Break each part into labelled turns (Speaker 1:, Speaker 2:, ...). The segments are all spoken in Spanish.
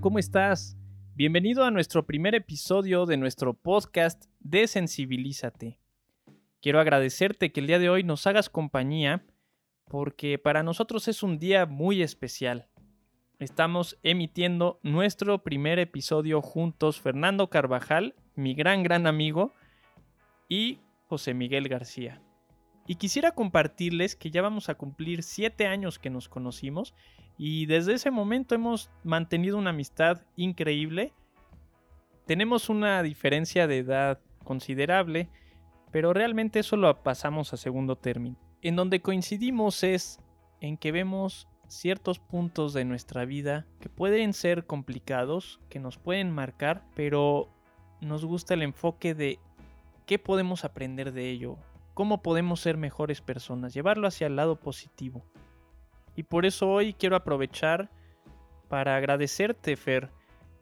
Speaker 1: ¿cómo estás? Bienvenido a nuestro primer episodio de nuestro podcast Desensibilízate. Quiero agradecerte que el día de hoy nos hagas compañía porque para nosotros es un día muy especial. Estamos emitiendo nuestro primer episodio juntos Fernando Carvajal, mi gran gran amigo, y José Miguel García. Y quisiera compartirles que ya vamos a cumplir siete años que nos conocimos y desde ese momento hemos mantenido una amistad increíble. Tenemos una diferencia de edad considerable, pero realmente eso lo pasamos a segundo término. En donde coincidimos es en que vemos ciertos puntos de nuestra vida que pueden ser complicados, que nos pueden marcar, pero nos gusta el enfoque de qué podemos aprender de ello, cómo podemos ser mejores personas, llevarlo hacia el lado positivo. Y por eso hoy quiero aprovechar para agradecerte, Fer,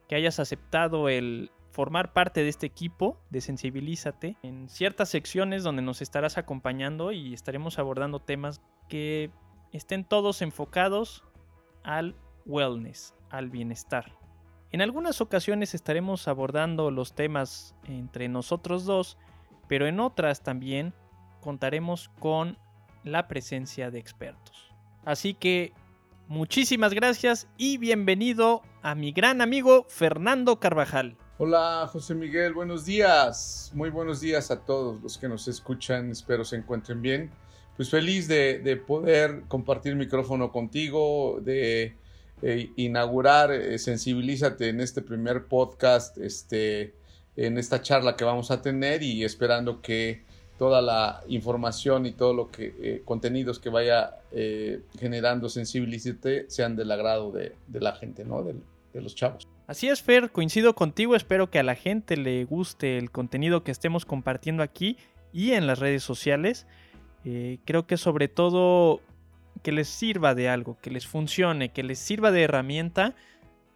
Speaker 1: que hayas aceptado el formar parte de este equipo de Sensibilízate en ciertas secciones donde nos estarás acompañando y estaremos abordando temas que estén todos enfocados al wellness, al bienestar. En algunas ocasiones estaremos abordando los temas entre nosotros dos, pero en otras también contaremos con la presencia de expertos. Así que muchísimas gracias y bienvenido a mi gran amigo Fernando Carvajal.
Speaker 2: Hola José Miguel, buenos días. Muy buenos días a todos los que nos escuchan. Espero se encuentren bien. Pues feliz de, poder compartir micrófono contigo, de eh, inaugurar eh, Sensibilízate en este primer podcast, este, en esta charla que vamos a tener y esperando que toda la información y todo lo que eh, contenidos que vaya eh, generando Sensibilízate sean del agrado de, la gente, ¿no? De, los chavos.
Speaker 1: Así es, Fer, coincido contigo, espero que a la gente le guste el contenido que estemos compartiendo aquí y en las redes sociales. Eh, creo que sobre todo que les sirva de algo, que les funcione, que les sirva de herramienta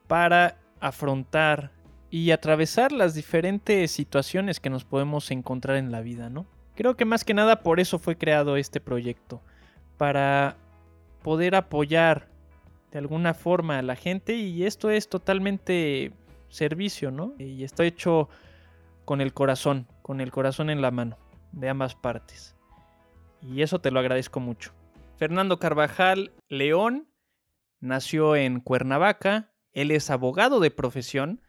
Speaker 1: para afrontar y atravesar las diferentes situaciones que nos podemos encontrar en la vida, ¿no? Creo que más que nada por eso fue creado este proyecto, para poder apoyar de alguna forma a la gente y esto es totalmente servicio, ¿no? Y está hecho con el corazón, con el corazón en la mano, de ambas partes. Y eso te lo agradezco mucho. Fernando Carvajal León nació en Cuernavaca, él es abogado de profesión,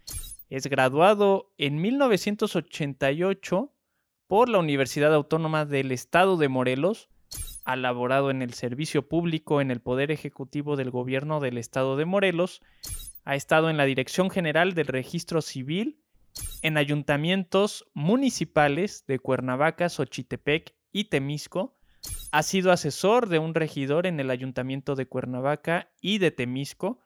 Speaker 1: es graduado en 1988 por la Universidad Autónoma del Estado de Morelos, ha laborado en el servicio público en el Poder Ejecutivo del Gobierno del Estado de Morelos, ha estado en la Dirección General del Registro Civil, en ayuntamientos municipales de Cuernavaca, Xochitepec y Temisco, ha sido asesor de un regidor en el Ayuntamiento de Cuernavaca y de Temisco,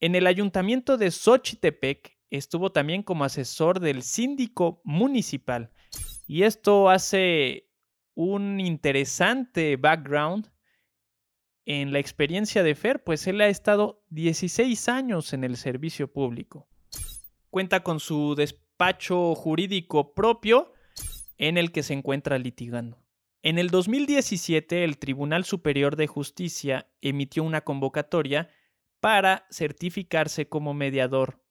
Speaker 1: en el Ayuntamiento de Xochitepec estuvo también como asesor del síndico municipal y esto hace un interesante background en la experiencia de Fer, pues él ha estado 16 años en el servicio público. Cuenta con su despacho jurídico propio en el que se encuentra litigando. En el 2017, el Tribunal Superior de Justicia emitió una convocatoria para certificarse como mediador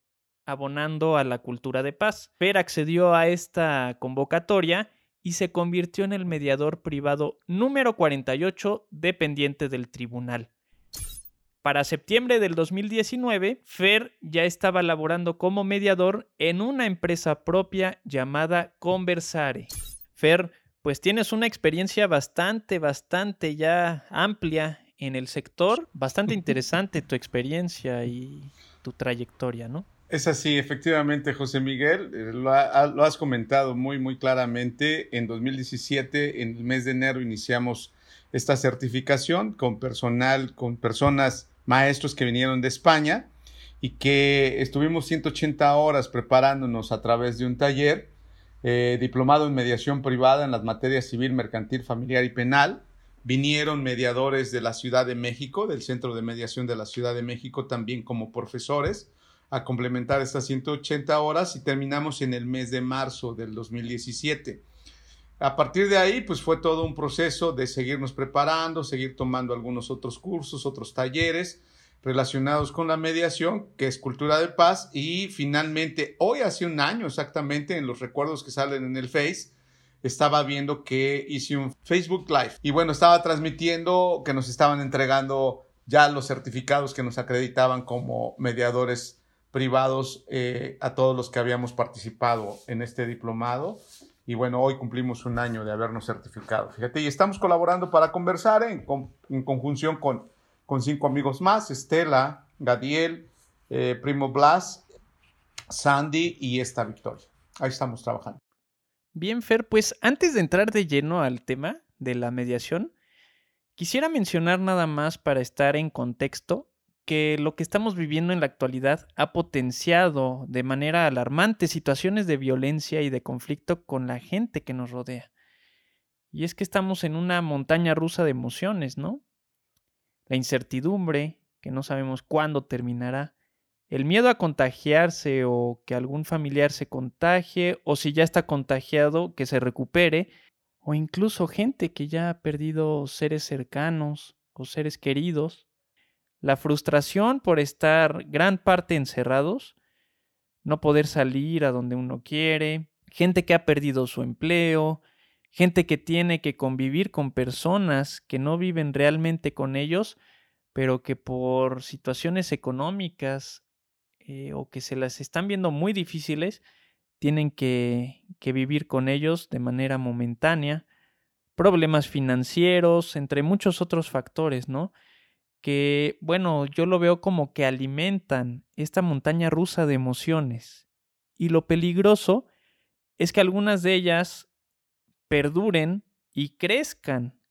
Speaker 1: abonando a la cultura de paz. Fer accedió a esta convocatoria y se convirtió en el mediador privado número 48 dependiente del tribunal. Para septiembre del 2019, Fer ya estaba laborando como mediador en una empresa propia llamada Conversare. Fer, pues tienes una experiencia bastante, bastante ya amplia en el sector, bastante interesante tu experiencia y tu trayectoria, ¿no?
Speaker 2: Es así, efectivamente, José Miguel, eh, lo, has comentado muy, muy claramente. En 2017, en el mes de enero, iniciamos esta certificación con personal, con personas, maestros que vinieron de España y que estuvimos 180 horas preparándonos a través de un taller eh, diplomado en mediación privada en las materias civil, mercantil, familiar y penal. Vinieron mediadores de la Ciudad de México, del Centro de Mediación de la Ciudad de México, también como profesores a complementar estas 180 horas y terminamos en el mes de marzo del 2017. A partir de ahí, pues fue todo un proceso de seguirnos preparando, seguir tomando algunos otros cursos, otros talleres, relacionados con la mediación, que es cultura de paz. Y finalmente, hoy hace un año exactamente, en los recuerdos que salen en el Face, estaba viendo que hice un Facebook Live. Y bueno, estaba transmitiendo que nos estaban entregando ya los certificados que nos acreditaban como mediadores privados eh, a todos los que habíamos participado en este diplomado. Y bueno, hoy cumplimos un año de habernos certificado. Fíjate, y estamos colaborando para conversar en, en conjunción con, con, cinco amigos más, Estela, Gadiel, eh, Primo Blas, Sandy y esta Victoria. Ahí estamos trabajando.
Speaker 1: Bien, Fer, pues antes de entrar de lleno al tema de la mediación, quisiera mencionar nada más para estar en contexto que lo que estamos viviendo en la actualidad ha potenciado de manera alarmante situaciones de violencia y de conflicto con la gente que nos rodea. Y es que estamos en una montaña rusa de emociones, ¿no? La incertidumbre, que no sabemos cuándo terminará, el miedo a contagiarse o que algún familiar se contagie o si ya está contagiado, que se recupere, o incluso gente que ya ha perdido seres cercanos o seres queridos la frustración por estar gran parte encerrados, no poder salir a donde uno quiere, gente que ha perdido su empleo, gente que tiene que convivir con personas que no viven realmente con ellos, pero que por situaciones económicas eh, o que se las están viendo muy difíciles, tienen que, que vivir con ellos de manera momentánea, problemas financieros, entre muchos otros factores, ¿no? Que, bueno, yo lo veo como que alimentan esta montaña rusa de emociones. Y lo peligroso es que algunas de ellas perduren y crezcan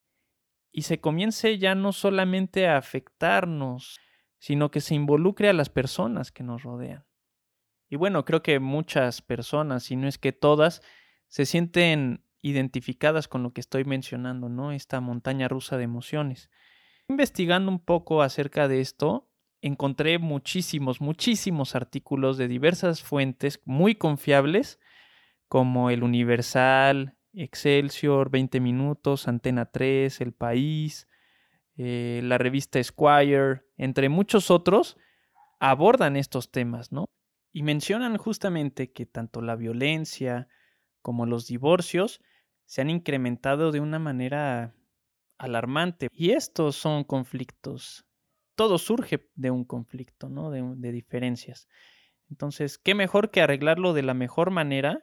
Speaker 1: y se comience ya no solamente a afectarnos, sino que se involucre a las personas que nos rodean. Y bueno, creo que muchas personas, si no es que todas, se sienten identificadas con lo que estoy mencionando, ¿no? Esta montaña rusa de emociones. Investigando un poco acerca de esto, encontré muchísimos, muchísimos artículos de diversas fuentes muy confiables, como El Universal, Excelsior, 20 Minutos, Antena 3, El País, eh, la revista Esquire, entre muchos otros, abordan estos temas, ¿no? Y mencionan justamente que tanto la violencia como los divorcios se han incrementado de una manera alarmante. Y estos son conflictos. Todo surge de un conflicto, ¿no? De, de diferencias. Entonces, ¿qué mejor que arreglarlo de la mejor manera?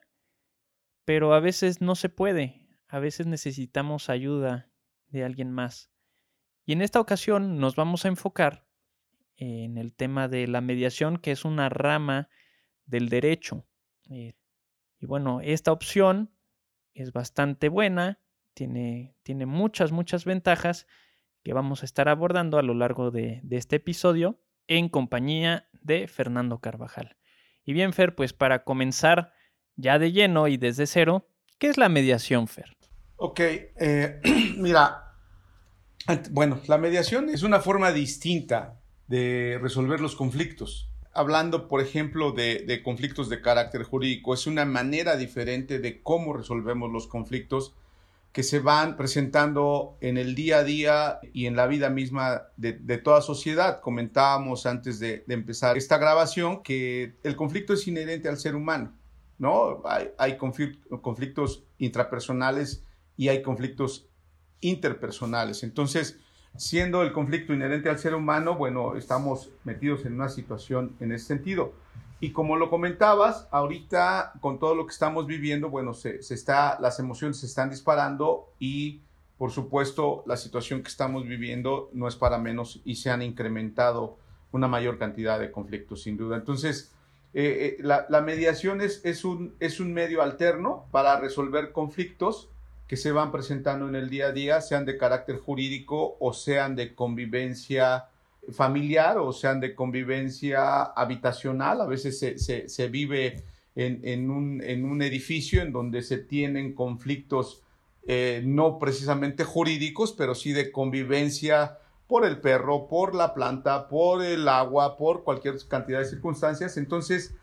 Speaker 1: Pero a veces no se puede. A veces necesitamos ayuda de alguien más. Y en esta ocasión nos vamos a enfocar en el tema de la mediación, que es una rama del derecho. Eh, y bueno, esta opción es bastante buena tiene, tiene muchas, muchas ventajas que vamos a estar abordando a lo largo de, este episodio en compañía de Fernando Carvajal. Y bien, Fer, pues para comenzar ya de lleno y desde cero, ¿qué es la mediación, Fer?
Speaker 2: Ok, eh, mira, bueno, la mediación es una forma distinta de resolver los conflictos. Hablando, por ejemplo, de, de conflictos de carácter jurídico, es una manera diferente de cómo resolvemos los conflictos que se van presentando en el día a día y en la vida misma de, toda sociedad. Comentábamos antes de, empezar esta grabación que el conflicto es inherente al ser humano, ¿no? Hay, conflictos intrapersonales y hay conflictos interpersonales. Entonces, siendo el conflicto inherente al ser humano, bueno, estamos metidos en una situación en ese sentido. Y como lo comentabas, ahorita con todo lo que estamos viviendo, bueno, se, está, las emociones se están disparando y por supuesto la situación que estamos viviendo no es para menos y se han incrementado una mayor cantidad de conflictos, sin duda. Entonces, eh, eh, la, mediación es, es, un, es un medio alterno para resolver conflictos que se van presentando en el día a día, sean de carácter jurídico o sean de convivencia familiar o sean de convivencia habitacional. A veces se, vive en, un, edificio en donde se tienen conflictos eh, no precisamente jurídicos, pero sí de convivencia por el perro, por la planta, por el agua, por cualquier cantidad de circunstancias. Entonces,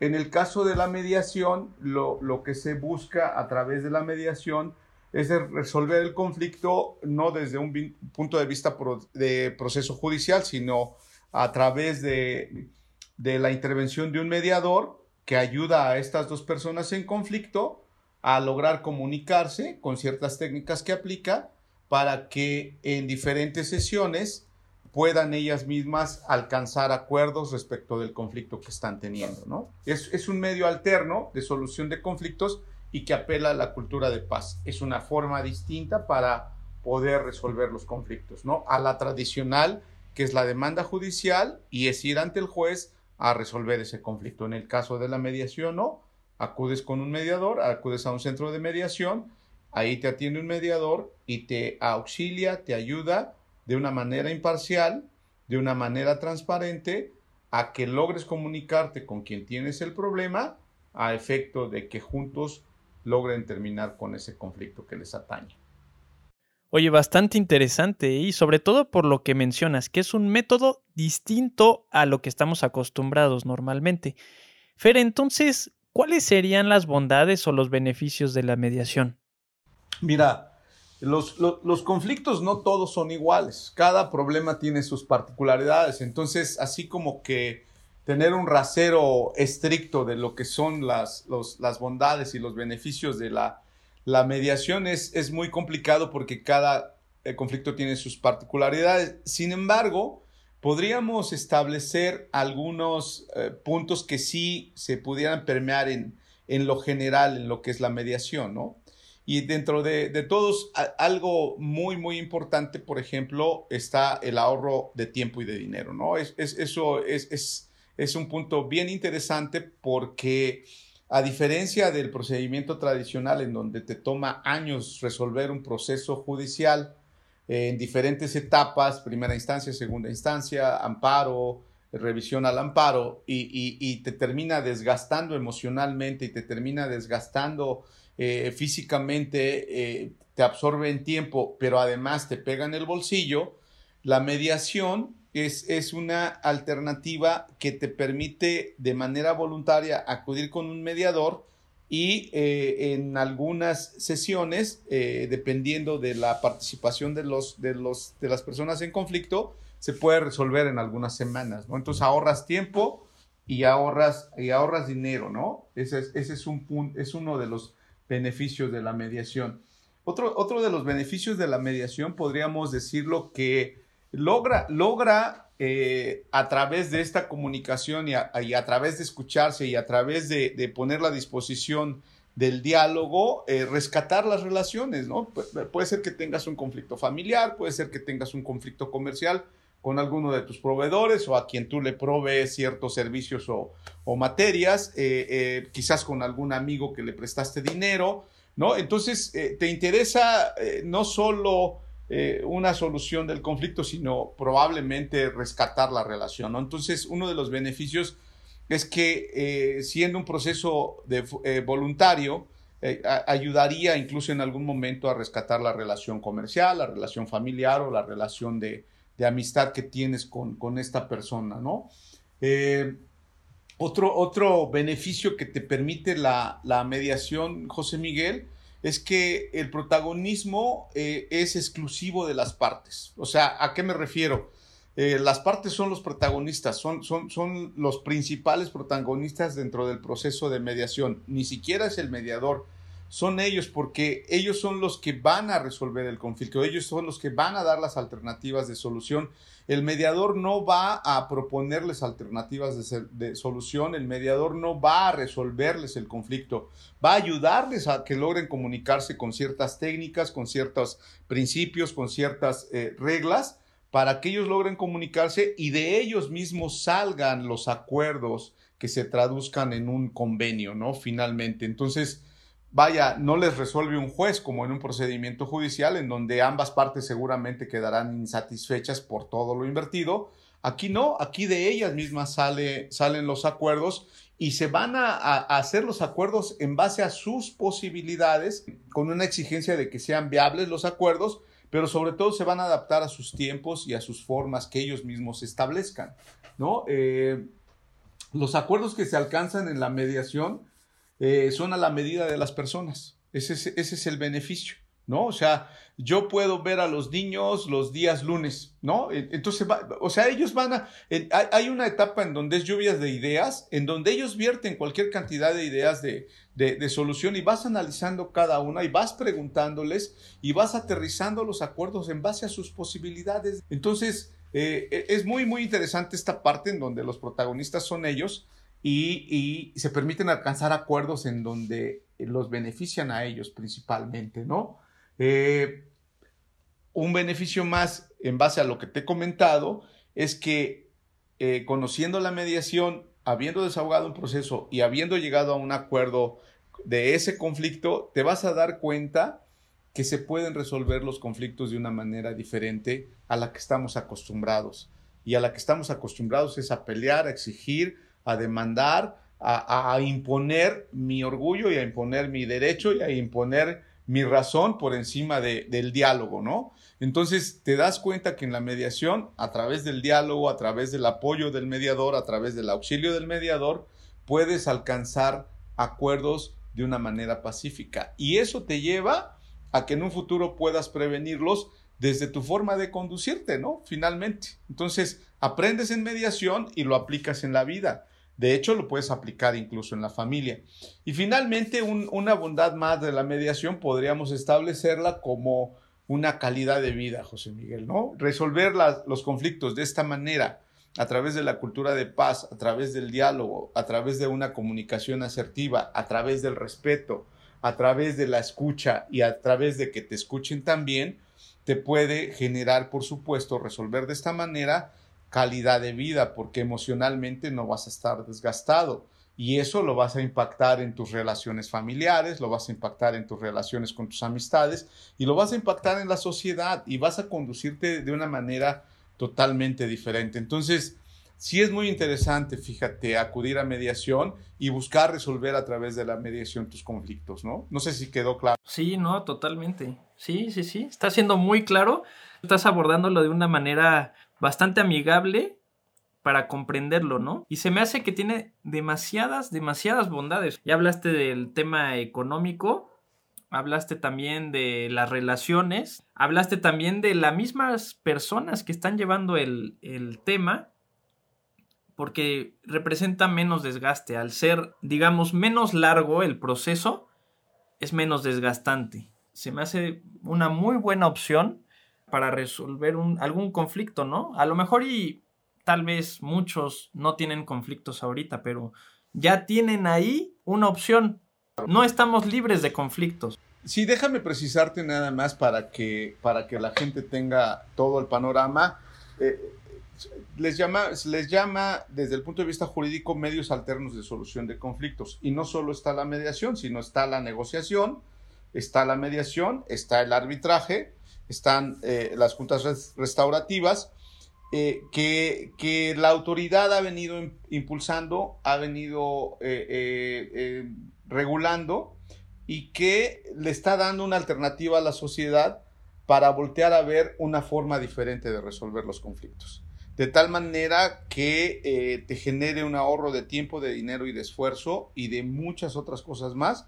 Speaker 2: en el caso de la mediación, lo, lo que se busca a través de la mediación es resolver el conflicto no desde un punto de vista de proceso judicial, sino a través de, de la intervención de un mediador que ayuda a estas dos personas en conflicto a lograr comunicarse con ciertas técnicas que aplica para que en diferentes sesiones puedan ellas mismas alcanzar acuerdos respecto del conflicto que están teniendo, ¿no? Es, es, un medio alterno de solución de conflictos y que apela a la cultura de paz. Es una forma distinta para poder resolver los conflictos, ¿no? A la tradicional, que es la demanda judicial y es ir ante el juez a resolver ese conflicto. En el caso de la mediación, no, acudes con un mediador, acudes a un centro de mediación, ahí te atiende un mediador y te auxilia, te ayuda de una manera imparcial, de una manera transparente, a que logres comunicarte con quien tienes el problema a efecto de que juntos logren terminar con ese conflicto que les atañe.
Speaker 1: Oye, bastante interesante y sobre todo por lo que mencionas, que es un método distinto a lo que estamos acostumbrados normalmente. Fer, entonces, ¿cuáles serían las bondades o los beneficios de la mediación?
Speaker 2: Mira, los, conflictos no todos son iguales, cada problema tiene sus particularidades, entonces así como que tener un rasero estricto de lo que son las, las bondades y los beneficios de la, la mediación es, es, muy complicado porque cada eh, conflicto tiene sus particularidades. Sin embargo, podríamos establecer algunos eh, puntos que sí se pudieran permear en, en lo general, en lo que es la mediación, ¿no? Y dentro de, todos, algo muy, muy importante, por ejemplo, está el ahorro de tiempo y de dinero, ¿no? Es, eso es, es, un punto bien interesante porque a diferencia del procedimiento tradicional en donde te toma años resolver un proceso judicial eh, en diferentes etapas, primera instancia, segunda instancia, amparo, revisión al amparo, y te termina desgastando emocionalmente y te termina desgastando eh, físicamente eh, te absorbe en tiempo, pero además te pega en el bolsillo, la mediación es, es, una alternativa que te permite de manera voluntaria acudir con un mediador y eh, en algunas sesiones, dependiendo de la participación de, los, de, los, de las personas en conflicto, se puede resolver en algunas semanas, ¿no? Entonces ahorras tiempo y ahorras, y ahorras dinero, ¿no? Ese es, ese es, un es uno de los beneficios de la mediación. Otro, otro de los beneficios de la mediación podríamos decirlo que logra, logra eh, a través de esta comunicación y a, través de escucharse y a través de, poner la disposición del diálogo, eh, rescatar las relaciones, ¿no? puede ser que tengas un conflicto familiar, puede ser que tengas un conflicto comercial, con alguno de tus proveedores o a quien tú le provees ciertos servicios o, materias, eh, quizás con algún amigo que le prestaste dinero, ¿no? Entonces, te interesa no solo una solución del conflicto, sino probablemente rescatar la relación, ¿no? Entonces, uno de los beneficios es que siendo un proceso de, voluntario, ayudaría incluso en algún momento a rescatar la relación comercial, la relación familiar o la relación de, de amistad que tienes con, esta persona, ¿no? Eh, otro, otro beneficio que te permite la, mediación, José Miguel, es que el protagonismo eh, es exclusivo de las partes. O sea, ¿a qué me refiero? Eh, las partes son los protagonistas, son, son, son los principales protagonistas dentro del proceso de mediación. Ni siquiera es el mediador son ellos porque ellos son los que van a resolver el conflicto, ellos son los que van a dar las alternativas de solución. El mediador no va a proponerles alternativas de, solución, el mediador no va a resolverles el conflicto, va a ayudarles a que logren comunicarse con ciertas técnicas, con ciertos principios, con ciertas eh, reglas, para que ellos logren comunicarse y de ellos mismos salgan los acuerdos que se traduzcan en un convenio, ¿no? Finalmente. Entonces, vaya, no les resuelve un juez como en un procedimiento judicial en donde ambas partes seguramente quedarán insatisfechas por todo lo invertido. Aquí no, aquí de ellas mismas sale, salen los acuerdos y se van a, hacer los acuerdos en base a sus posibilidades, con una exigencia de que sean viables los acuerdos, pero sobre todo se van a adaptar a sus tiempos y a sus formas que ellos mismos establezcan. ¿no? Eh, los acuerdos que se alcanzan en la mediación eh, son a la medida de las personas. Ese es, ese es el beneficio. ¿no? O sea, yo puedo ver a los niños los días lunes, ¿no? E, entonces, o sea, ellos van a, hay una etapa en donde es lluvias de ideas, en donde ellos vierten cualquier cantidad de ideas de, de, solución y vas analizando cada una y vas preguntándoles y vas aterrizando los acuerdos en base a sus posibilidades. Entonces, eh, e, es muy, muy interesante esta parte en donde los protagonistas son ellos y, se permiten alcanzar acuerdos en donde los benefician a ellos principalmente, ¿no? Eh, un beneficio más en base a lo que te he comentado es que eh, conociendo la mediación, habiendo desahogado un proceso y habiendo llegado a un acuerdo de ese conflicto, te vas a dar cuenta que se pueden resolver los conflictos de una manera diferente a la que estamos acostumbrados. Y a la que estamos acostumbrados es a pelear, a exigir, a demandar, a imponer mi orgullo y a imponer mi derecho y a imponer mi razón por encima del diálogo, ¿no? Entonces te das cuenta que en la mediación, a través del diálogo, a través del apoyo del mediador, a través del auxilio del mediador, puedes alcanzar acuerdos de una manera pacífica. Y eso te lleva a que en un futuro puedas prevenirlos desde tu forma de conducirte, ¿no? Finalmente. Entonces, aprendes en mediación y lo aplicas en la vida. De hecho, lo puedes aplicar incluso en la familia. Y finalmente, una bondad más de la mediación podríamos establecerla como una calidad de vida, José Miguel, ¿no? Resolver los conflictos de esta manera, a través de la cultura de paz, a través del diálogo, a través de una comunicación asertiva, a través del respeto, a través de la escucha y a través de que te escuchen también, te puede generar, por supuesto, resolver de esta manera calidad de vida, porque emocionalmente no vas a estar desgastado. Y eso lo vas a impactar en tus relaciones familiares, lo vas a impactar en tus relaciones con tus amistades y lo vas a impactar en la sociedad y vas a conducirte de una manera totalmente diferente. Entonces, sí es muy interesante, fíjate, acudir a mediación y buscar resolver a través de la mediación tus conflictos, ¿no? No sé si quedó claro.
Speaker 1: Sí, no, totalmente. Sí, sí, sí. Está siendo muy claro. Estás abordándolo de una manera bastante amigable para comprenderlo, ¿no? Y se me hace que tiene demasiadas, demasiadas bondades. Ya hablaste del tema económico, hablaste también de las relaciones, hablaste también de las mismas personas que están llevando el, el tema, porque representa menos desgaste. Al ser, digamos, menos largo el proceso, es menos desgastante. Se me hace una muy buena opción para resolver algún conflicto, ¿no? A lo mejor y tal vez muchos no tienen conflictos ahorita, pero ya tienen ahí una opción. No estamos libres de conflictos.
Speaker 2: Sí, déjame precisarte nada más para que, para que la gente tenga todo el panorama. Eh, les, llama, les llama desde el punto de vista jurídico medios alternos de solución de conflictos. Y no solo está la mediación, sino está la negociación, está la mediación, está el arbitraje están eh, las juntas restaurativas, eh, que, la autoridad ha venido impulsando, ha venido eh, regulando y que le está dando una alternativa a la sociedad para voltear a ver una forma diferente de resolver los conflictos. De tal manera que te genere un ahorro de tiempo, de dinero y de esfuerzo y de muchas otras cosas más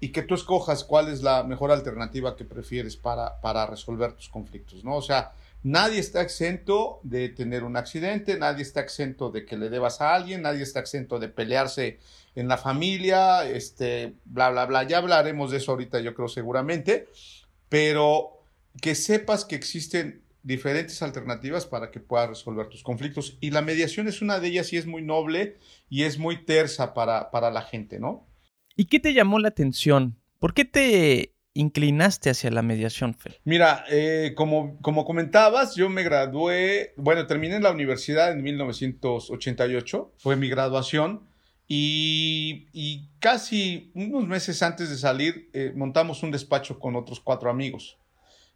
Speaker 2: y que tú escojas cuál es la mejor alternativa que prefieres para, para resolver tus conflictos, ¿no? O sea, nadie está exento de tener un accidente, nadie está exento de que le debas a alguien, nadie está exento de pelearse en la familia, este, bla, bla, bla. Ya hablaremos de eso ahorita, yo creo seguramente, pero que sepas que existen diferentes alternativas para que puedas resolver tus conflictos y la mediación es una de ellas y es muy noble y es muy tersa para, para la gente, ¿no?
Speaker 1: ¿Y qué te llamó la atención? ¿Por qué te inclinaste hacia la mediación, Fel?
Speaker 2: Mira, eh, como, como comentabas, yo me gradué, bueno, terminé en la universidad en 1988, fue mi graduación, y, casi unos meses antes de salir eh, montamos un despacho con otros cuatro amigos.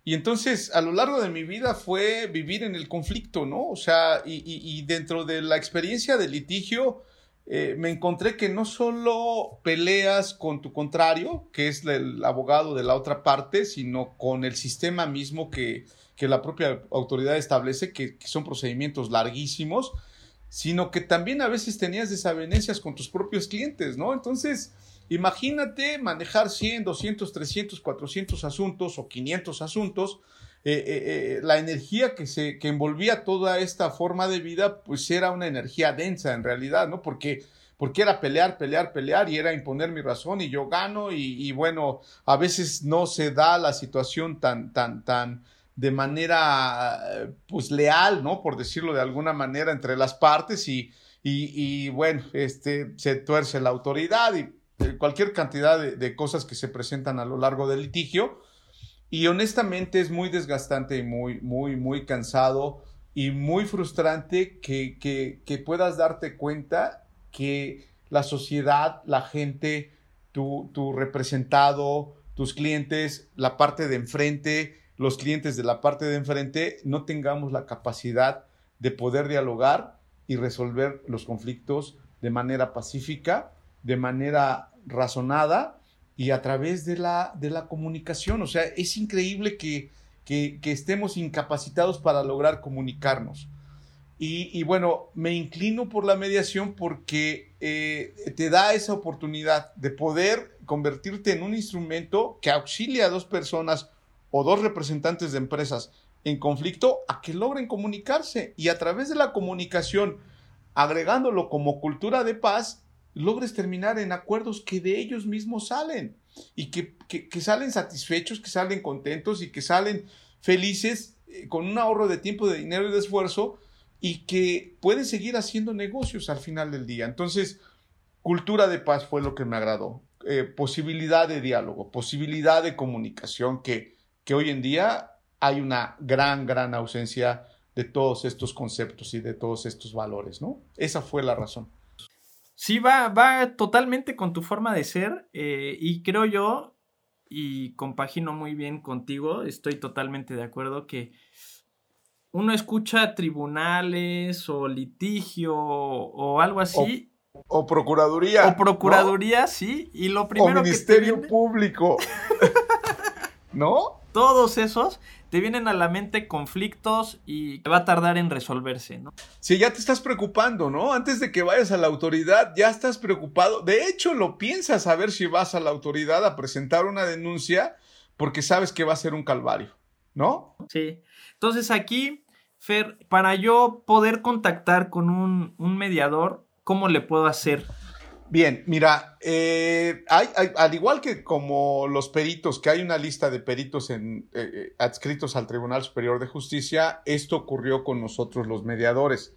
Speaker 2: Y entonces, a lo largo de mi vida fue vivir en el conflicto, ¿no? O sea, y, y dentro de la experiencia de litigio, eh, me encontré que no solo peleas con tu contrario, que es el abogado de la otra parte, sino con el sistema mismo que, la propia autoridad establece, que, son procedimientos larguísimos, sino que también a veces tenías desavenencias con tus propios clientes, ¿no? Entonces, Imagínate manejar 100, 200, 300, 400 asuntos o 500 asuntos. Eh, eh, eh, la energía que, se, que envolvía toda esta forma de vida, pues era una energía densa en realidad, ¿no? Porque, porque era pelear, pelear, pelear y era imponer mi razón y yo gano y, bueno, a veces no se da la situación tan, tan, tan, de manera pues leal, ¿no? Por decirlo de alguna manera entre las partes y, y, bueno, este, se tuerce la autoridad y cualquier cantidad de, cosas que se presentan a lo largo del litigio. Y honestamente es muy desgastante y muy, muy, muy cansado y muy frustrante que, que, que puedas darte cuenta que la sociedad, la gente, tu, tu representado, tus clientes, la parte de enfrente, los clientes de la parte de enfrente no tengamos la capacidad de poder dialogar y resolver los conflictos de manera pacífica, de manera razonada y a través de la, de la comunicación. O sea, es increíble que, que, estemos incapacitados para lograr comunicarnos. Y, bueno, me inclino por la mediación porque eh, te da esa oportunidad de poder convertirte en un instrumento que auxilia a dos personas o dos representantes de empresas en conflicto a que logren comunicarse y a través de la comunicación, agregándolo como cultura de paz, logres terminar en acuerdos que de ellos mismos salen y que, salen satisfechos, que salen contentos y que salen felices eh, con un ahorro de tiempo, de dinero y de esfuerzo y que pueden seguir haciendo negocios al final del día. Entonces, cultura de paz fue lo que me agradó. Eh, posibilidad de diálogo, posibilidad de comunicación que que hoy en día hay una gran, gran ausencia de todos estos conceptos y de todos estos valores, ¿no? Esa fue la razón.
Speaker 1: Sí, va, va totalmente con tu forma de ser eh, y creo yo, y compagino muy bien contigo, estoy totalmente de acuerdo que uno escucha tribunales o litigio o, algo así.
Speaker 2: O, procuraduría.
Speaker 1: O procuraduría, sí, y lo primero
Speaker 2: o ministerio público. ¿No?
Speaker 1: todos esos, te vienen a la mente conflictos y va a tardar en resolverse, ¿no?
Speaker 2: Sí, ya te estás preocupando, ¿no? Antes de que vayas a la autoridad, ya estás preocupado. De hecho, lo piensas a ver si vas a la autoridad a presentar una denuncia porque sabes que va a ser un calvario, ¿no?
Speaker 1: Sí. Entonces aquí, Fer, para yo poder contactar con un, un mediador, ¿cómo le puedo hacer?
Speaker 2: Bien, mira, eh, hay, al igual que como los peritos, que hay una lista de peritos eh, eh, adscritos al Tribunal Superior de Justicia, esto ocurrió con nosotros los mediadores.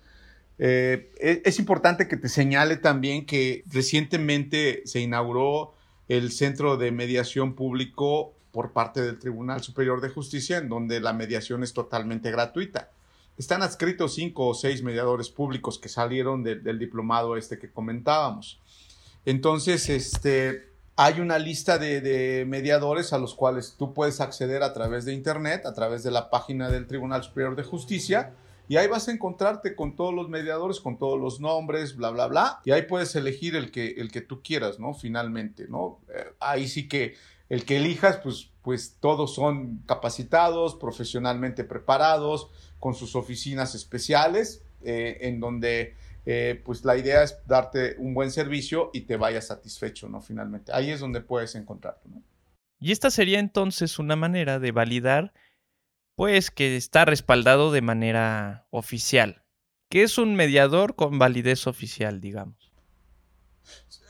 Speaker 2: E, es importante que te señale también que recientemente se inauguró el Centro de Mediación Público por parte del Tribunal Superior de Justicia, en donde la mediación es totalmente gratuita. Están adscritos cinco o seis mediadores públicos que salieron del diplomado este que comentábamos. Entonces, este, hay una lista de, mediadores a los cuales tú puedes acceder a través de Internet, a través de la página del Tribunal Superior de Justicia. Y ahí vas a encontrarte con todos los mediadores, con todos los nombres, bla, bla, bla. Y ahí puedes elegir el que, el que tú quieras, ¿no? Finalmente, ¿no? Eh, ahí sí que el que elijas, pues, pues todos son capacitados, profesionalmente preparados, con sus oficinas especiales, eh, en donde eh, pues la idea es darte un buen servicio y te vayas satisfecho, ¿no? Finalmente. Ahí es donde puedes encontrarlo, ¿no?
Speaker 1: Y esta sería entonces una manera de validar, pues, que está respaldado de manera oficial. que es un mediador con validez oficial, digamos?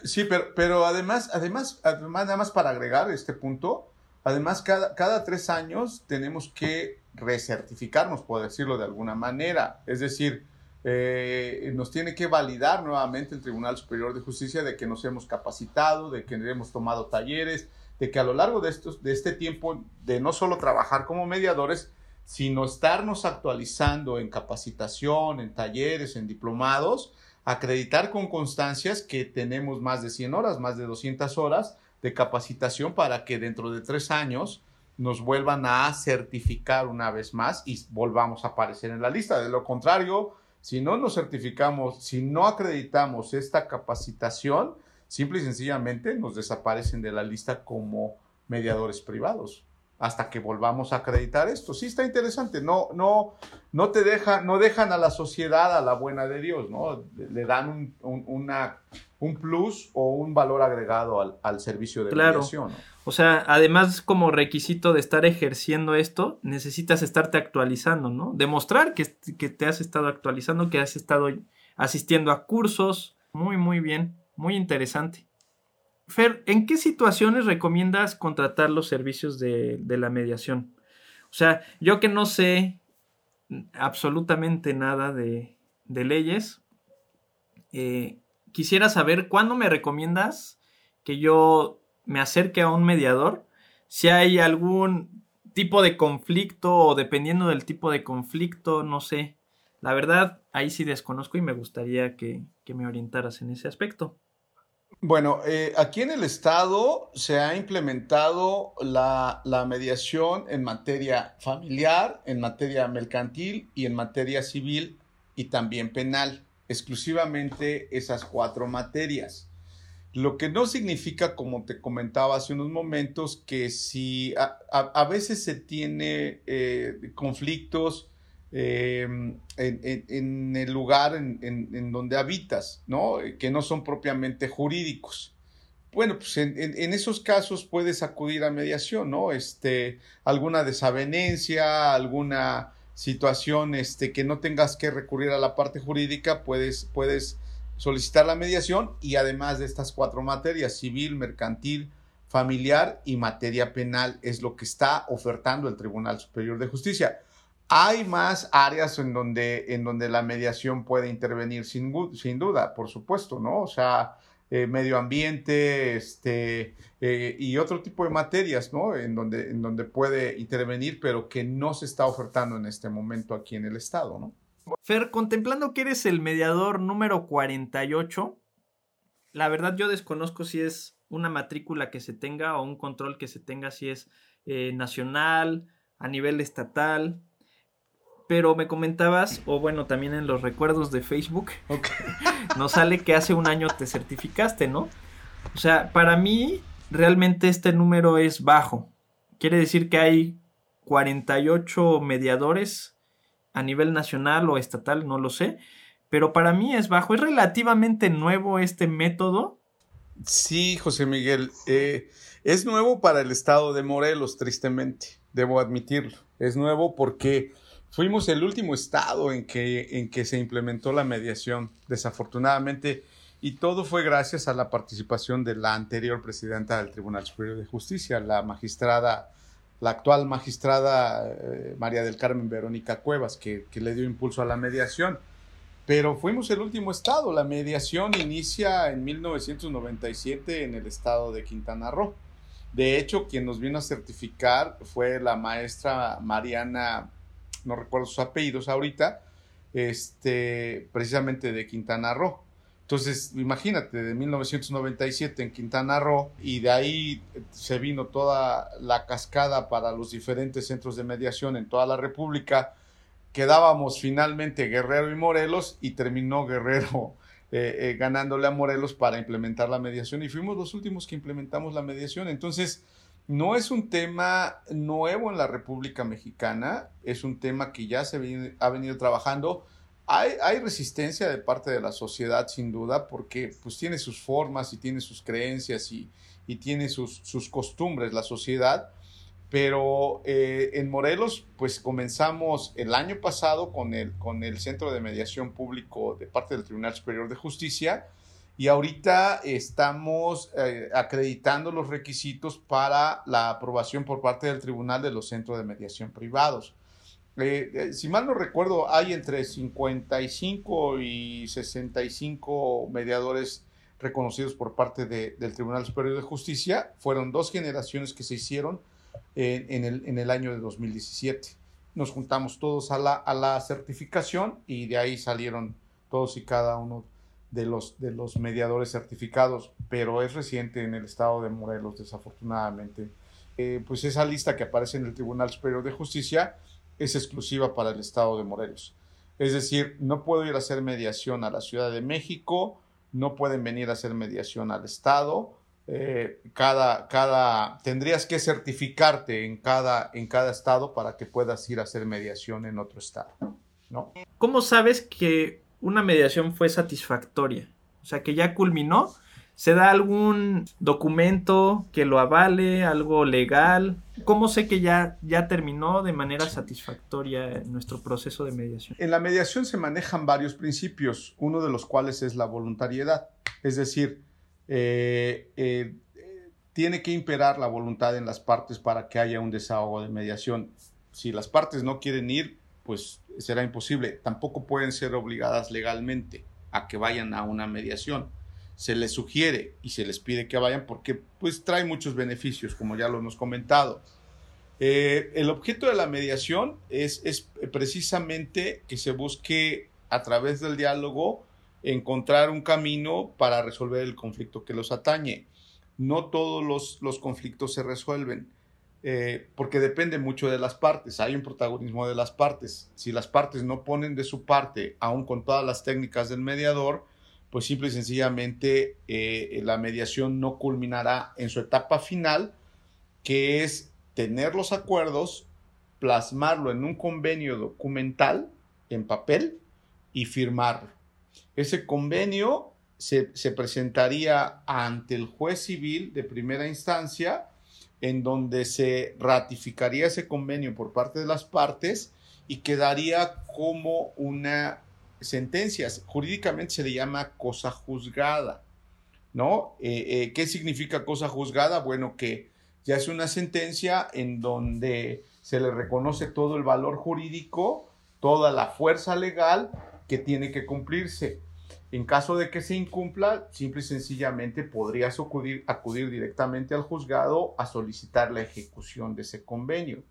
Speaker 2: Sí, pero, pero además, además, además, nada más para agregar este punto, además cada, cada tres años tenemos que recertificarnos, por decirlo de alguna manera. Es decir, eh, nos tiene que validar nuevamente el Tribunal Superior de Justicia de que nos hemos capacitado, de que hemos tomado talleres, de que a lo largo de, estos, de este tiempo, de no solo trabajar como mediadores, sino estarnos actualizando en capacitación, en talleres, en diplomados, acreditar con constancias que tenemos más de 100 horas, más de 200 horas de capacitación para que dentro de tres años nos vuelvan a certificar una vez más y volvamos a aparecer en la lista. De lo contrario, si no nos certificamos, si no acreditamos esta capacitación, simple y sencillamente nos desaparecen de la lista como mediadores privados. hasta que volvamos a acreditar esto. Sí está interesante, no, no, no te deja, no dejan a la sociedad a la buena de Dios, ¿no? Le dan un, una, un plus o un valor agregado al, servicio de claro. mediación.
Speaker 1: O sea, además como requisito de estar ejerciendo esto, necesitas estarte actualizando, ¿no? Demostrar que, que te has estado actualizando, que has estado asistiendo a cursos. Muy, muy bien, muy interesante. Fer, ¿en qué situaciones recomiendas contratar los servicios de, la mediación? O sea, yo que no sé absolutamente nada de, leyes, eh, quisiera saber cuándo me recomiendas que yo me acerque a un mediador, si hay algún tipo de conflicto o dependiendo del tipo de conflicto, no sé. La verdad, ahí sí desconozco y me gustaría que me orientaras en ese aspecto.
Speaker 2: Bueno, eh, aquí en el Estado se ha implementado la, mediación en materia familiar, en materia mercantil y en materia civil y también penal, exclusivamente esas cuatro materias. Lo que no significa, como te comentaba hace unos momentos, que si a, veces se tiene eh, conflictos Em, en, el lugar en, donde habitas, ¿no? Que no son propiamente jurídicos. Bueno, pues en, esos casos puedes acudir a mediación, ¿no? Este, alguna desavenencia, alguna situación este, que no tengas que recurrir a la parte jurídica, puedes, puedes solicitar la mediación y además de estas cuatro materias, civil, mercantil, familiar y materia penal, es lo que está ofertando el Tribunal Superior de Justicia. Hay más áreas en donde, en donde la mediación puede intervenir, sin, sin duda, por supuesto, ¿no? O sea, eh, medio ambiente este, eh, y otro tipo de materias, ¿no? En donde, en donde puede intervenir, pero que no se está ofertando en este momento aquí en el Estado, ¿no?
Speaker 1: Fer, contemplando que eres el mediador número 48, la verdad yo desconozco si es una matrícula que se tenga o un control que se tenga, si es eh, nacional, a nivel estatal, pero me comentabas, o bueno, también en los recuerdos de Facebook, nos sale que hace un año te certificaste, ¿no? O sea, para mí realmente este número es bajo. Quiere decir que hay 48 mediadores a nivel nacional o estatal, no lo sé, pero para mí es bajo. ¿Es relativamente nuevo este método?
Speaker 2: Sí, José Miguel. Eh, es nuevo para el estado de Morelos, tristemente, debo admitirlo. Es nuevo porque Fuimos el último estado en que, en que se implementó la mediación, desafortunadamente, y todo fue gracias a la participación de la anterior presidenta del Tribunal Superior de Justicia, la magistrada, la actual magistrada eh, María del Carmen Verónica Cuevas, que, que le dio impulso a la mediación. Pero fuimos el último estado. La mediación inicia en 1997 en el estado de Quintana Roo. De hecho, quien nos vino a certificar fue la maestra Mariana no recuerdo sus apellidos ahorita, este, precisamente de Quintana Roo. Entonces, imagínate, de 1997 en Quintana Roo y de ahí se vino toda la cascada para los diferentes centros de mediación en toda la República. Quedábamos finalmente Guerrero y Morelos y terminó Guerrero eh, eh, ganándole a Morelos para implementar la mediación y fuimos los últimos que implementamos la mediación. Entonces, no es un tema nuevo en la República Mexicana, es un tema que ya se ha venido trabajando. Hay, resistencia de parte de la sociedad, sin duda, porque pues tiene sus formas y tiene sus creencias y, tiene sus, sus, costumbres la sociedad. Pero eh, en Morelos, pues comenzamos el año pasado con el, con el Centro de Mediación Público de parte del Tribunal Superior de Justicia y ahorita estamos eh, acreditando los requisitos para la aprobación por parte del Tribunal de los Centros de Mediación Privados. Eh, eh, si mal no recuerdo, hay entre 55 y 65 mediadores reconocidos por parte del Tribunal Superior de Justicia. Fueron dos generaciones que se hicieron en, el, en el año de 2017. Nos juntamos todos a la, certificación y de ahí salieron todos y cada uno de los, de los mediadores certificados, pero es reciente en el estado de Morelos, desafortunadamente. Eh, pues esa lista que aparece en el Tribunal Superior de Justicia es exclusiva para el estado de Morelos. Es decir, no puedo ir a hacer mediación a la Ciudad de México, no pueden venir a hacer mediación al estado, eh, cada, cada, tendrías que certificarte en cada, en cada estado para que puedas ir a hacer mediación en otro estado, ¿no?
Speaker 1: ¿Cómo sabes que una mediación fue satisfactoria? O sea, que ya culminó. ¿Se da algún documento que lo avale, algo legal? ¿Cómo sé que ya, ya terminó de manera satisfactoria nuestro proceso de mediación?
Speaker 2: En la mediación se manejan varios principios, uno de los cuales es la voluntariedad. Es decir, eh, eh, tiene que imperar la voluntad en las partes para que haya un desahogo de mediación. Si las partes no quieren ir, pues será imposible. Tampoco pueden ser obligadas legalmente a que vayan a una mediación. Se les sugiere y se les pide que vayan porque pues trae muchos beneficios, como ya lo hemos comentado. Eh, el objeto de la mediación es, es precisamente que se busque a través del diálogo encontrar un camino para resolver el conflicto que los atañe. No todos los, conflictos se resuelven, eh, porque depende mucho de las partes. Hay un protagonismo de las partes. Si las partes no ponen de su parte, aún con todas las técnicas del mediador, pues simple y sencillamente eh, la mediación no culminará en su etapa final, que es tener los acuerdos, plasmarlo en un convenio documental, en papel, y firmarlo. Ese convenio se, presentaría ante el juez civil de primera instancia, en donde se ratificaría ese convenio por parte de las partes y quedaría como una sentencia. Jurídicamente se le llama cosa juzgada, ¿no? Eh, eh, ¿Qué significa cosa juzgada? Bueno, que ya es una sentencia en donde se le reconoce todo el valor jurídico, toda la fuerza legal que tiene que cumplirse. En caso de que se incumpla, simple y sencillamente podrías acudir, acudir directamente al juzgado a solicitar la ejecución de ese convenio.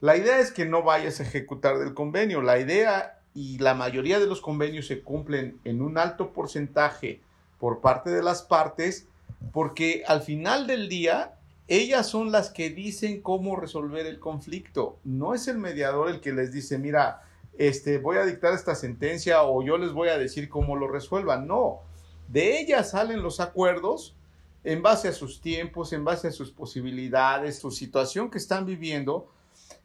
Speaker 2: La idea es que no vayas a ejecutar del convenio. La idea y la mayoría de los convenios se cumplen en un alto porcentaje por parte de las partes porque al final del día ellas son las que dicen cómo resolver el conflicto. No es el mediador el que les dice, mira, este, voy a dictar esta sentencia o yo les voy a decir cómo lo resuelvan. No, de ellas salen los acuerdos en base a sus tiempos, en base a sus posibilidades, su situación que están viviendo,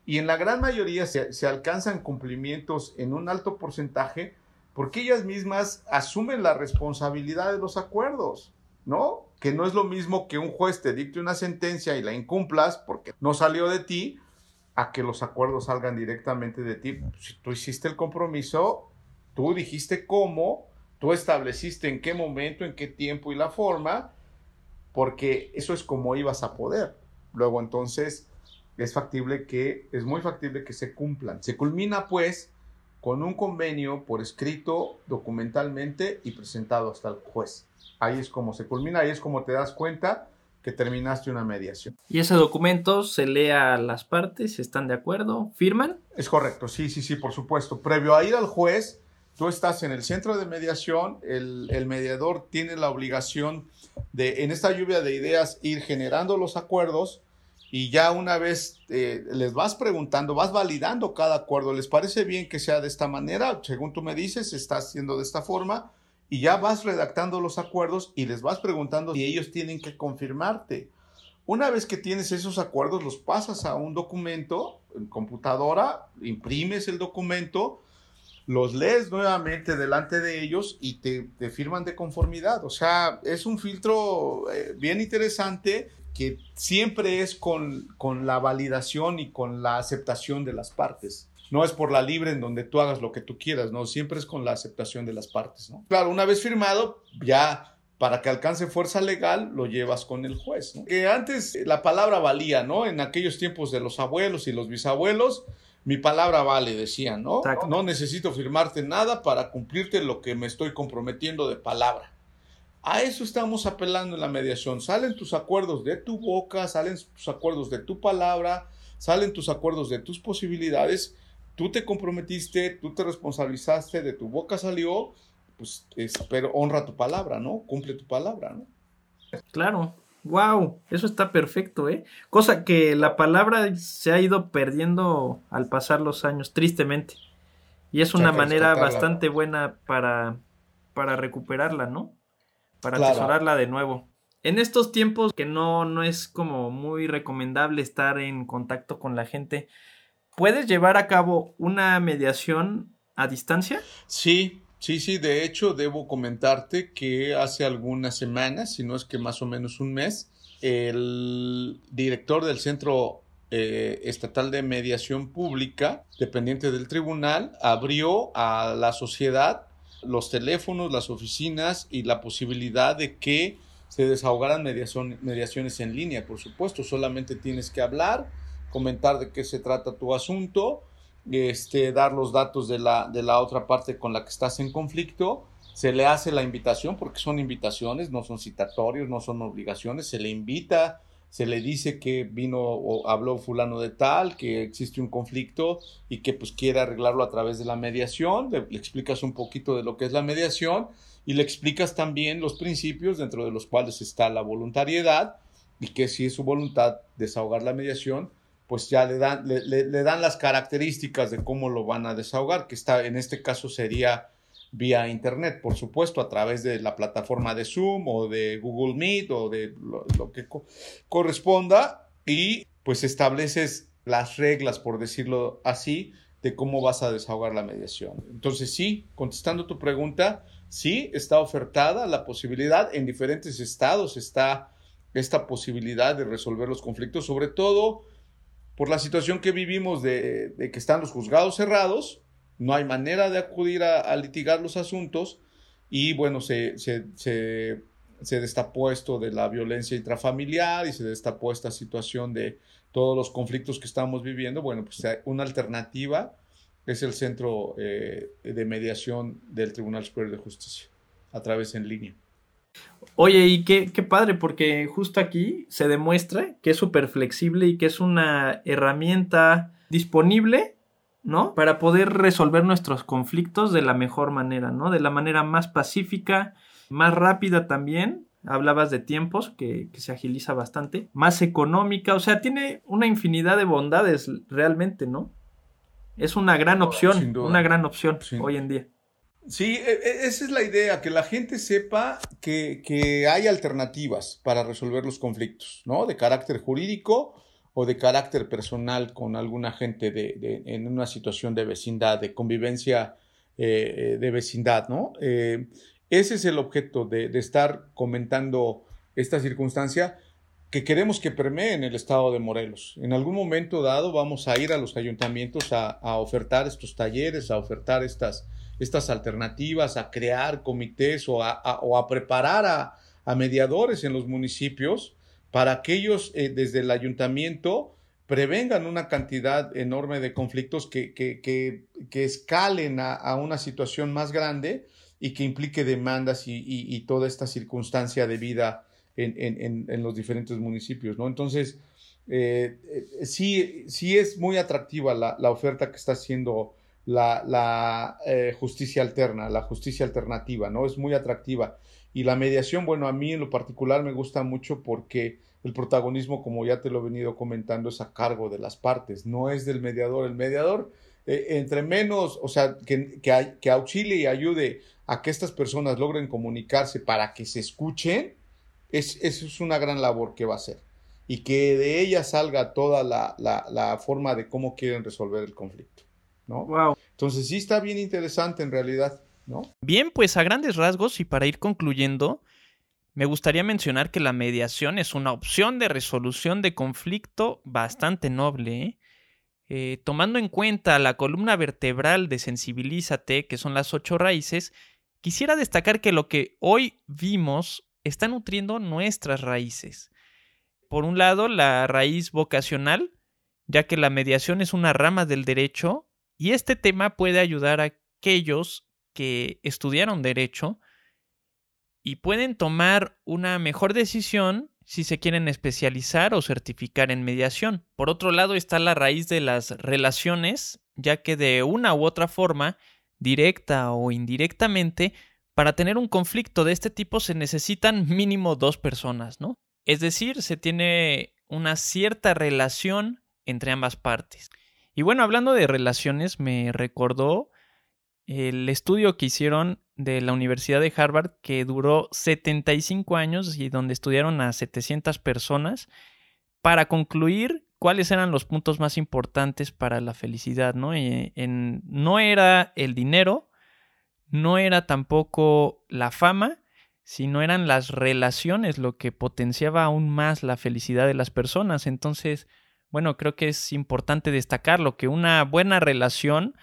Speaker 2: y en la gran mayoría se, alcanzan cumplimientos en un alto porcentaje porque ellas mismas asumen la responsabilidad de los acuerdos, ¿no? Que no es lo mismo que un juez te dicte una sentencia y la incumplas porque no salió de ti, a que los acuerdos salgan directamente de ti. Si tú hiciste el compromiso, tú dijiste cómo, tú estableciste en qué momento, en qué tiempo y la forma, porque eso es como ibas a poder. Luego entonces es factible que, es muy factible que se cumplan. Se culmina pues con un convenio por escrito, documentalmente y presentado hasta el juez. Ahí es como se culmina, ahí es como te das cuenta que terminaste una mediación.
Speaker 1: ¿Y ese documento se lee a las partes? ¿Están de acuerdo? ¿Firman?
Speaker 2: Es correcto, sí, sí, sí, por supuesto. Previo a ir al juez, tú estás en el centro de mediación, el, mediador tiene la obligación de, en esta lluvia de ideas, ir generando los acuerdos y ya una vez eh, les vas preguntando, vas validando cada acuerdo, ¿les parece bien que sea de esta manera? Según tú me dices, está haciendo de esta forma y ya vas redactando los acuerdos y les vas preguntando si ellos tienen que confirmarte. Una vez que tienes esos acuerdos, los pasas a un documento en computadora, imprimes el documento, los lees nuevamente delante de ellos y te, firman de conformidad. O sea, es un filtro eh, bien interesante que siempre es con, con la validación y con la aceptación de las partes no es por la libre en donde tú hagas lo que tú quieras, ¿no? Siempre es con la aceptación de las partes, ¿no? Claro, una vez firmado, ya para que alcance fuerza legal, lo llevas con el juez, ¿no? Que antes la palabra valía, ¿no? En aquellos tiempos de los abuelos y los bisabuelos, mi palabra vale, decían, ¿no? No necesito firmarte nada para cumplirte lo que me estoy comprometiendo de palabra. A eso estamos apelando en la mediación. Salen tus acuerdos de tu boca, salen tus acuerdos de tu palabra, salen tus acuerdos de tus posibilidades tú te comprometiste, tú te responsabilizaste, de tu boca salió, pues espero, honra tu palabra, ¿no? Cumple tu palabra, ¿no?
Speaker 1: Claro. Wow, eso está perfecto, ¿eh? Cosa que la palabra se ha ido perdiendo al pasar los años, tristemente. Y es una manera bastante buena para, para recuperarla, ¿no? Para atesorarla de nuevo. En estos tiempos que no, no es como muy recomendable estar en contacto con la gente, ¿puedes llevar a cabo una mediación a distancia?
Speaker 2: Sí, sí, sí. De hecho, debo comentarte que hace algunas semanas, si no es que más o menos un mes, el director del Centro eh, Estatal de Mediación Pública, dependiente del tribunal, abrió a la sociedad los teléfonos, las oficinas y la posibilidad de que se desahogaran mediaciones en línea, por supuesto. Solamente tienes que hablar, comentar de qué se trata tu asunto, este, dar los datos de la, de la otra parte con la que estás en conflicto. Se le hace la invitación, porque son invitaciones, no son citatorios, no son obligaciones. Se le invita se le dice que vino o habló fulano de tal, que existe un conflicto y que pues quiere arreglarlo a través de la mediación, le, explicas un poquito de lo que es la mediación y le explicas también los principios dentro de los cuales está la voluntariedad y que si es su voluntad desahogar la mediación, pues ya le dan, le dan las características de cómo lo van a desahogar, que está en este caso sería vía internet, por supuesto, a través de la plataforma de Zoom o de Google Meet o de lo, que corresponda y pues estableces las reglas, por decirlo así, de cómo vas a desahogar la mediación. Entonces, sí, contestando tu pregunta, sí, está ofertada la posibilidad, en diferentes estados está esta posibilidad de resolver los conflictos, sobre todo por la situación que vivimos de, que están los juzgados cerrados, no hay manera de acudir a, litigar los asuntos y bueno, se, se, se, destapó esto de la violencia intrafamiliar y se destapó esta situación de todos los conflictos que estamos viviendo. Bueno, pues una alternativa es el centro eh, de mediación del Tribunal Superior de Justicia a través en línea.
Speaker 1: Oye, y qué, qué padre, porque justo aquí se demuestra que es súper flexible y que es una herramienta disponible ¿no? Para poder resolver nuestros conflictos de la mejor manera, ¿no? De la manera más pacífica, más rápida también. Hablabas de tiempos, que, se agiliza bastante. Más económica, o sea, tiene una infinidad de bondades realmente, ¿no? Es una gran opción, una gran opción hoy en día.
Speaker 2: Sí, e, e, esa es la idea, que la gente sepa que, que hay alternativas para resolver los conflictos, ¿no? De carácter jurídico o de carácter personal con alguna gente de, en una situación de vecindad, de convivencia eh, eh, de vecindad, ¿no? Eh, ese es el objeto de, estar comentando esta circunstancia que queremos que permee en el estado de Morelos. En algún momento dado vamos a ir a los ayuntamientos a, ofertar estos talleres, a ofertar estas, estas alternativas, a crear comités o a, o a preparar a, a mediadores en los municipios para que ellos eh, desde el ayuntamiento prevengan una cantidad enorme de conflictos que, que, que, escalen a, una situación más grande y que implique demandas y, toda esta circunstancia de vida en, en, los diferentes municipios, ¿no? Entonces, eh, eh, sí, sí es muy atractiva la, la oferta que está haciendo la, la justicia alterna, la justicia alternativa, ¿no? Es muy atractiva. Y la mediación, bueno, a mí en lo particular me gusta mucho porque el protagonismo, como ya te lo he venido comentando, es a cargo de las partes, no es del mediador. El mediador, eh, entre menos, o sea, que, que, que, auxilie y ayude a que estas personas logren comunicarse para que se escuchen, es, es una gran labor que va a hacer. Y que de ella salga toda la, la, la forma de cómo quieren resolver el conflicto. ¿no?
Speaker 1: Wow.
Speaker 2: Entonces sí está bien interesante en realidad.
Speaker 1: Bien, pues a grandes rasgos y para ir concluyendo, me gustaría mencionar que la mediación es una opción de resolución de conflicto bastante noble. ¿eh? Eh, tomando en cuenta la columna vertebral de Sensibilízate, que son las ocho raíces, quisiera destacar que lo que hoy vimos está nutriendo nuestras raíces. Por un lado, la raíz vocacional, ya que la mediación es una rama del derecho, y este tema puede ayudar a aquellos que estudiaron derecho y pueden tomar una mejor decisión si se quieren especializar o certificar en mediación. Por otro lado está la raíz de las relaciones, ya que de una u otra forma, directa o indirectamente, para tener un conflicto de este tipo se necesitan mínimo dos personas, ¿no? Es decir, se tiene una cierta relación entre ambas partes. Y bueno, hablando de relaciones, me recordó el estudio que hicieron de la Universidad de Harvard que duró 75 años y donde estudiaron a 700 personas para concluir cuáles eran los puntos más importantes para la felicidad, ¿no? Eh, no era el dinero, no era tampoco la fama, sino eran las relaciones lo que potenciaba aún más la felicidad de las personas. Entonces, bueno, creo que es importante destacarlo, que una buena relación,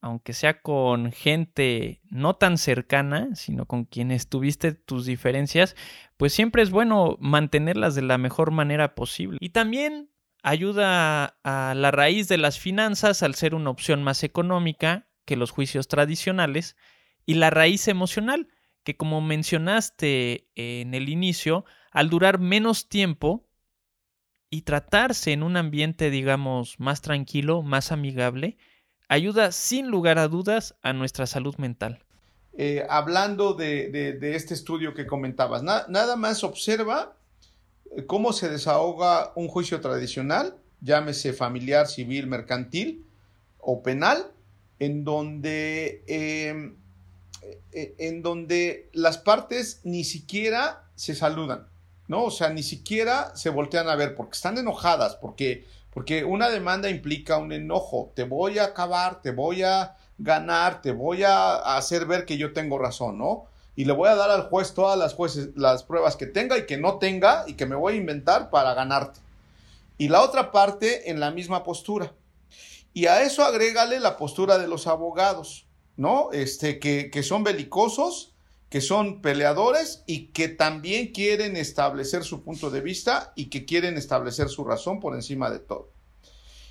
Speaker 1: aunque sea con gente no tan cercana, sino con quienes tuviste tus diferencias, pues siempre es bueno mantenerlas de la mejor manera posible. Y también ayuda a la raíz de las finanzas al ser una opción más económica que los juicios tradicionales y la raíz emocional, que como mencionaste en el inicio, al durar menos tiempo y tratarse en un ambiente, digamos, más tranquilo, más amigable, ayuda sin lugar a dudas a nuestra salud mental.
Speaker 2: Eh, hablando de, este estudio que comentabas, nada más observa cómo se desahoga un juicio tradicional, llámese familiar, civil, mercantil o penal, en donde, em, e, en donde las partes ni siquiera se saludan, ¿no? O sea, ni siquiera se voltean a ver porque están enojadas, porque, porque una demanda implica un enojo, te voy a acabar, te voy a ganar, te voy a hacer ver que yo tengo razón, ¿no? y le voy a dar al juez todas las, pruebas que tenga y que no tenga y que me voy a inventar para ganarte. Y la otra parte en la misma postura. Y a eso agrégale la postura de los abogados, ¿no? Este, que son belicosos, que son peleadores y que también quieren establecer su punto de vista y que quieren establecer su razón por encima de todo.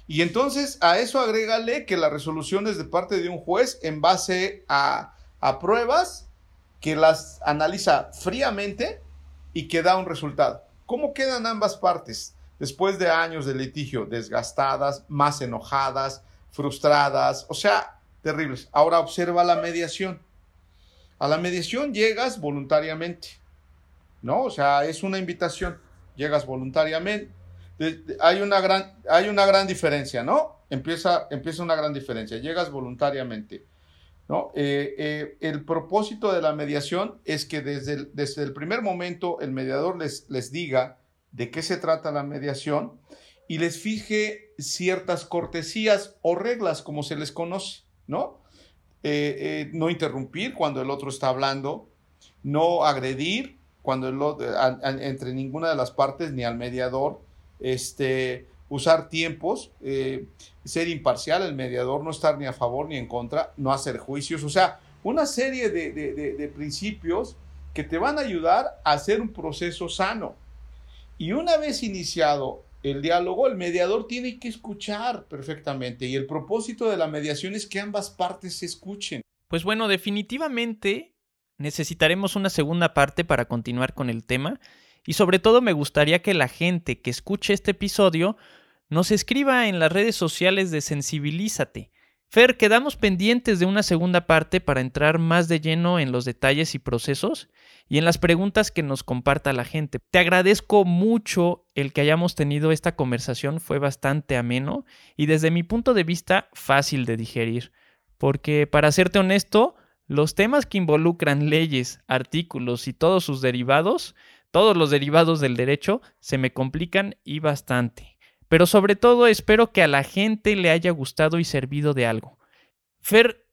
Speaker 2: Y entonces a eso agrégale que la resolución es de parte de un juez en base a, a pruebas que las analiza fríamente y que da un resultado. ¿Cómo quedan ambas partes después de años de litigio? Desgastadas, más enojadas, frustradas, o sea, terribles. Ahora observa la mediación. A la mediación llegas voluntariamente, ¿no? O sea, es una invitación, llegas voluntariamente. Hay una gran, hay una gran diferencia, ¿no? Empieza, empieza una gran diferencia. Llegas voluntariamente ¿no? Eh, eh, el propósito de la mediación es que desde el, desde el primer momento el mediador les, les diga de qué se trata la mediación y les fije ciertas cortesías o reglas, como se les conoce, ¿no? Eh, no interrumpir cuando el otro está hablando, no agredir cuando el entre ninguna de las partes ni al mediador, este, usar tiempos, eh, ser imparcial, el mediador no estar ni a favor ni en contra, no hacer juicios, o sea, una serie de, principios que te van a ayudar a hacer un proceso sano. Y una vez iniciado el diálogo, el mediador tiene que escuchar perfectamente y el propósito de la mediación es que ambas partes se escuchen.
Speaker 1: Pues bueno, definitivamente necesitaremos una segunda parte para continuar con el tema y sobre todo me gustaría que la gente que escuche este episodio nos escriba en las redes sociales de Sensibilízate. Fer, quedamos pendientes de una segunda parte para entrar más de lleno en los detalles y procesos y en las preguntas que nos comparta la gente. Te agradezco mucho el que hayamos tenido esta conversación, fue bastante ameno y desde mi punto de vista fácil de digerir, porque para serte honesto, los temas que involucran leyes, artículos y todos sus derivados todos los derivados del derecho se me complican y bastante. Pero sobre todo espero que a la gente le haya gustado y servido de algo. Fer,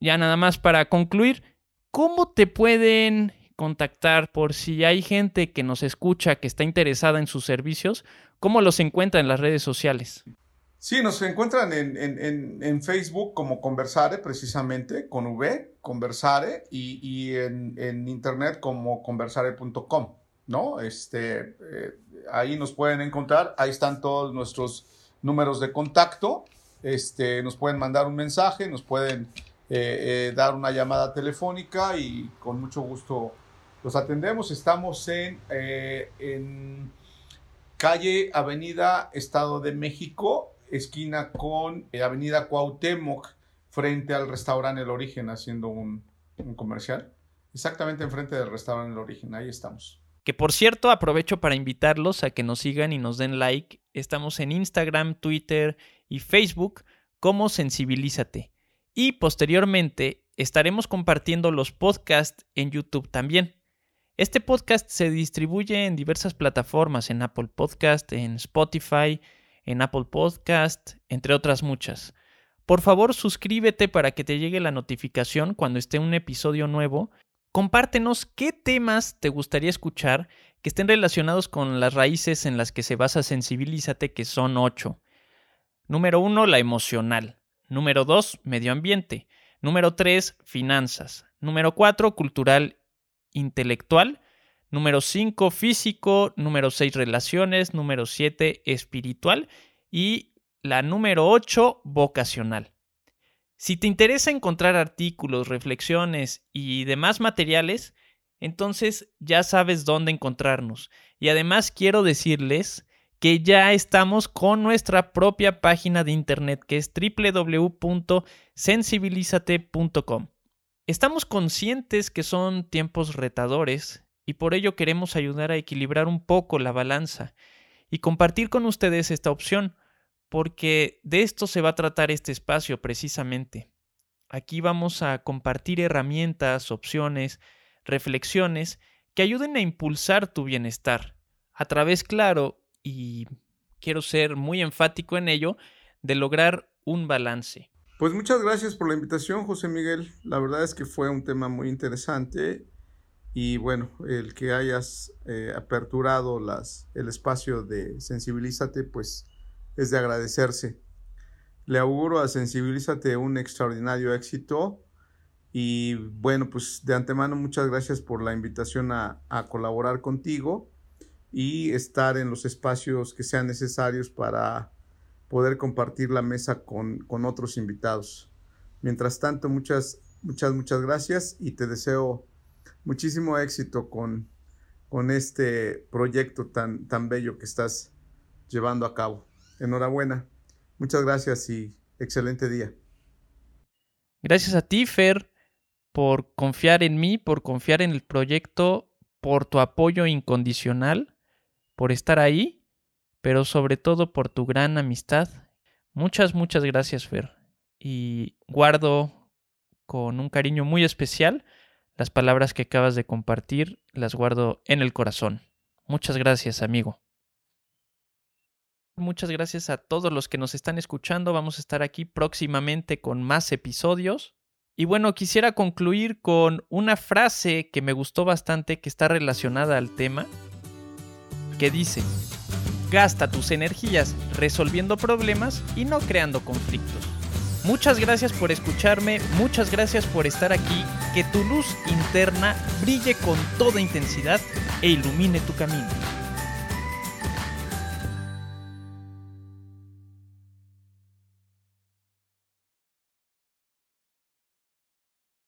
Speaker 1: ya nada más para concluir, ¿cómo te pueden contactar por si hay gente que nos escucha que está interesada en sus servicios? ¿Cómo los encuentran en las redes sociales?
Speaker 2: Sí, nos encuentran en, Facebook como Conversare, precisamente, con V, Conversare, y, en, en, internet como conversare.com. ¿no? Este, eh, ahí nos pueden encontrar, ahí están todos nuestros números de contacto, este, nos pueden mandar un mensaje, nos pueden eh, eh, dar una llamada telefónica y con mucho gusto los atendemos. Estamos en, en calle Avenida Estado de México, esquina con Avenida Cuauhtémoc, frente al restaurante El Origen, haciendo un comercial. Exactamente enfrente del restaurante El Origen, ahí estamos.
Speaker 1: Que por cierto, aprovecho para invitarlos a que nos sigan y nos den like. Estamos en Instagram, Twitter y Facebook como Sensibilízate. Y posteriormente estaremos compartiendo los podcasts en YouTube también. Este podcast se distribuye en diversas plataformas, en Apple Podcast, en Spotify, en Apple Podcast, entre otras muchas. Por favor, suscríbete para que te llegue la notificación cuando esté un episodio nuevo. Compártenos qué temas te gustaría escuchar que estén relacionados con las raíces en las que se basa Sensibilízate, que son ocho. Número uno, la emocional. Número dos, medio ambiente. Número tres, finanzas. Número cuatro, cultural intelectual. Número cinco, físico. Número seis, relaciones. Número siete, espiritual. Y la número ocho, vocacional. Si te interesa encontrar artículos, reflexiones y demás materiales, entonces ya sabes dónde encontrarnos. Y además quiero decirles que ya estamos con nuestra propia página de internet que es www.sensibilizate.com. Estamos conscientes que son tiempos retadores y por ello queremos ayudar a equilibrar un poco la balanza y compartir con ustedes esta opción, porque de esto se va a tratar este espacio precisamente. Aquí vamos a compartir herramientas, opciones, reflexiones que ayuden a impulsar tu bienestar, a través, claro, y quiero ser muy enfático en ello, de lograr un balance.
Speaker 2: Pues muchas gracias por la invitación, José Miguel. La verdad es que fue un tema muy interesante y bueno, el que hayas eh, aperturado el espacio de Sensibilízate, pues es de agradecerse. Le auguro a Sensibilízate un extraordinario éxito y bueno, pues de antemano muchas gracias por la invitación a, colaborar contigo y estar en los espacios que sean necesarios para poder compartir la mesa con, otros invitados. Mientras tanto, muchas, muchas, muchas gracias y te deseo muchísimo éxito con, con este proyecto tan, tan bello que estás llevando a cabo. Enhorabuena. Muchas gracias y excelente día.
Speaker 1: Gracias a ti, Fer por confiar en mí, por confiar en el proyecto, por tu apoyo incondicional, por estar ahí, pero sobre todo por tu gran amistad. Muchas, muchas gracias, Fer. Y guardo con un cariño muy especial las palabras que acabas de compartir, las guardo en el corazón. Muchas gracias, amigo. Muchas gracias a todos los que nos están escuchando. Vamos a estar aquí próximamente con más episodios. Y bueno, quisiera concluir con una frase que me gustó bastante, que está relacionada al tema, que dice, gasta tus energías resolviendo problemas y no creando conflictos. Muchas gracias por escucharme, muchas gracias por estar aquí, que tu luz interna brille con toda intensidad e ilumine tu camino.